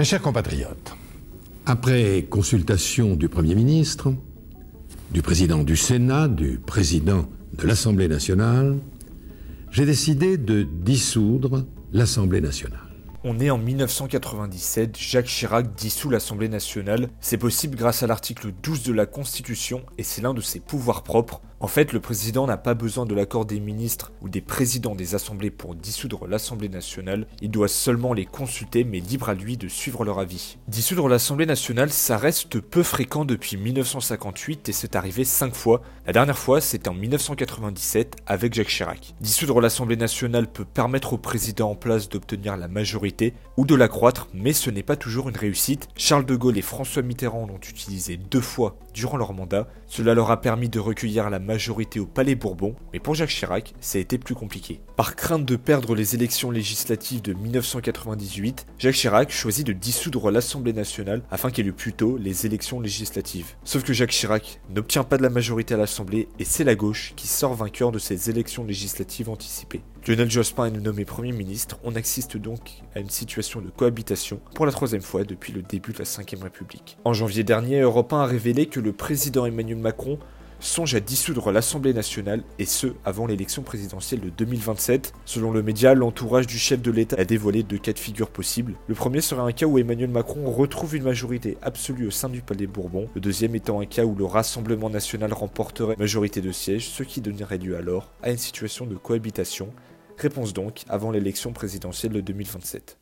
Mes chers compatriotes, Après consultation du Premier ministre, du président du Sénat, du président de l'Assemblée nationale, j'ai décidé de dissoudre l'Assemblée nationale. On est en 1997, Jacques Chirac dissout l'Assemblée nationale. C'est possible grâce à l'article 12 de la Constitution et c'est l'un de ses pouvoirs propres. En fait, le président n'a pas besoin de l'accord des ministres ou des présidents des assemblées pour dissoudre l'Assemblée nationale, il doit seulement les consulter mais libre à lui de suivre leur avis. Dissoudre l'Assemblée nationale, ça reste peu fréquent depuis 1958 et c'est arrivé 5 fois. La dernière fois, c'était en 1997 avec Jacques Chirac. Dissoudre l'Assemblée nationale peut permettre au président en place d'obtenir la majorité ou de l'accroître, mais ce n'est pas toujours une réussite. Charles de Gaulle et François Mitterrand l'ont utilisé deux fois durant leur mandat. Cela leur a permis de recueillir la majorité au Palais Bourbon, mais pour Jacques Chirac, ça a été plus compliqué. Par crainte de perdre les élections législatives de 1998, Jacques Chirac choisit de dissoudre l'Assemblée nationale afin qu'il y ait plus tôt les élections législatives. Sauf que Jacques Chirac n'obtient pas de la majorité à l'Assemblée et c'est la gauche qui sort vainqueur de ces élections législatives anticipées. Lionel Jospin est nommé Premier ministre, on assiste donc à une situation de cohabitation pour la troisième fois depuis le début de la Ve République. En janvier dernier, Europe 1 a révélé que le président Emmanuel Macron songe à dissoudre l'Assemblée nationale, et ce, avant l'élection présidentielle de 2027. Selon le média, l'entourage du chef de l'État a dévoilé deux cas de figure possibles. Le premier serait un cas où Emmanuel Macron retrouve une majorité absolue au sein du Palais Bourbon, le deuxième étant un cas où le Rassemblement national remporterait majorité de sièges, ce qui donnerait lieu alors à une situation de cohabitation. Réponse donc avant l'élection présidentielle de 2027.